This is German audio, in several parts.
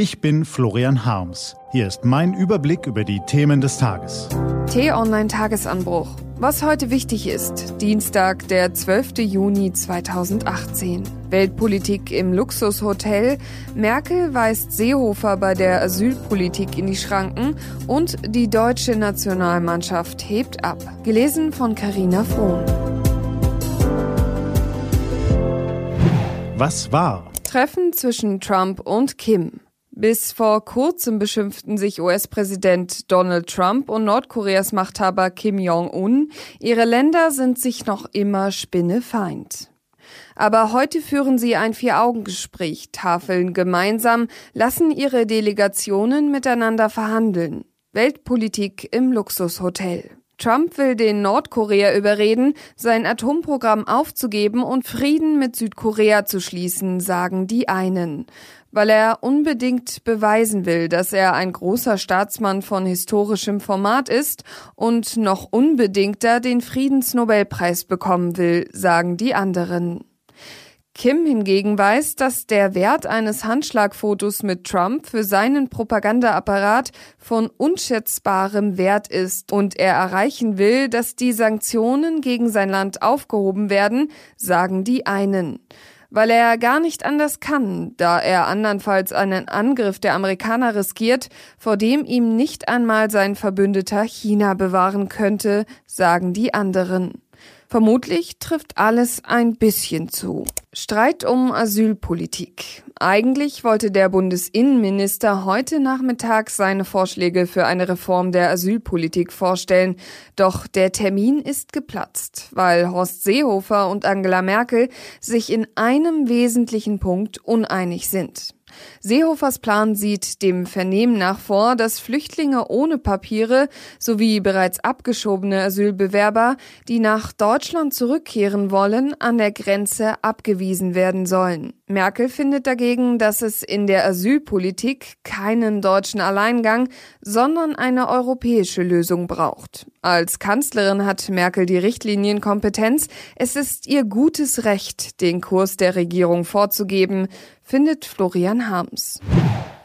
Ich bin Florian Harms. Hier ist mein Überblick über die Themen des Tages. T-Online Tagesanbruch. Was heute wichtig ist. Dienstag, der 12. Juni 2018. Weltpolitik im Luxushotel. Merkel weist Seehofer bei der Asylpolitik in die Schranken und die deutsche Nationalmannschaft hebt ab. Gelesen von Carina Frohn. Was war? Treffen zwischen Trump und Kim. Bis vor kurzem beschimpften sich US-Präsident Donald Trump und Nordkoreas Machthaber Kim Jong-un. Ihre Länder sind sich noch immer spinnefeind. Aber heute führen sie ein Vier-Augen-Gespräch, tafeln gemeinsam, lassen ihre Delegationen miteinander verhandeln. Weltpolitik im Luxushotel. Trump will den Nordkorea überreden, sein Atomprogramm aufzugeben und Frieden mit Südkorea zu schließen, sagen die einen weil er unbedingt beweisen will, dass er ein großer Staatsmann von historischem Format ist und noch unbedingter den Friedensnobelpreis bekommen will, sagen die anderen. Kim hingegen weiß, dass der Wert eines Handschlagfotos mit Trump für seinen Propagandaapparat von unschätzbarem Wert ist und er erreichen will, dass die Sanktionen gegen sein Land aufgehoben werden, sagen die einen weil er gar nicht anders kann, da er andernfalls einen Angriff der Amerikaner riskiert, vor dem ihm nicht einmal sein Verbündeter China bewahren könnte, sagen die anderen. Vermutlich trifft alles ein bisschen zu. Streit um Asylpolitik. Eigentlich wollte der Bundesinnenminister heute Nachmittag seine Vorschläge für eine Reform der Asylpolitik vorstellen. Doch der Termin ist geplatzt, weil Horst Seehofer und Angela Merkel sich in einem wesentlichen Punkt uneinig sind. Seehofers Plan sieht dem Vernehmen nach vor, dass Flüchtlinge ohne Papiere sowie bereits abgeschobene Asylbewerber, die nach Deutschland zurückkehren wollen, an der Grenze abgewiesen werden sollen. Merkel findet dagegen, dass es in der Asylpolitik keinen deutschen Alleingang, sondern eine europäische Lösung braucht. Als Kanzlerin hat Merkel die Richtlinienkompetenz. Es ist ihr gutes Recht, den Kurs der Regierung vorzugeben, findet Florian Harms.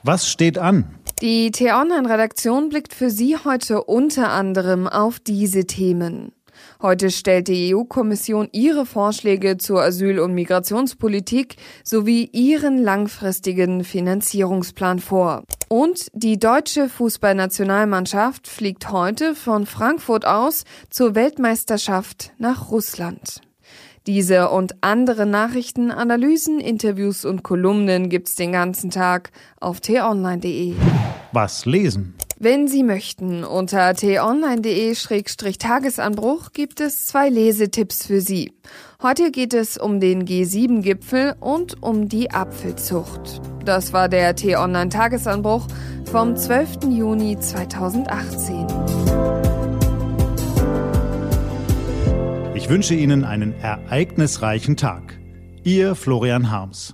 Was steht an? Die T-Online-Redaktion blickt für Sie heute unter anderem auf diese Themen. Heute stellt die EU-Kommission ihre Vorschläge zur Asyl- und Migrationspolitik sowie ihren langfristigen Finanzierungsplan vor. Und die deutsche Fußballnationalmannschaft fliegt heute von Frankfurt aus zur Weltmeisterschaft nach Russland. Diese und andere Nachrichten, Analysen, Interviews und Kolumnen gibt's den ganzen Tag auf t-online.de. Was lesen? Wenn Sie möchten, unter t-online.de-tagesanbruch gibt es zwei Lesetipps für Sie. Heute geht es um den G7-Gipfel und um die Apfelzucht. Das war der T-Online-Tagesanbruch vom 12. Juni 2018. Ich wünsche Ihnen einen ereignisreichen Tag. Ihr Florian Harms.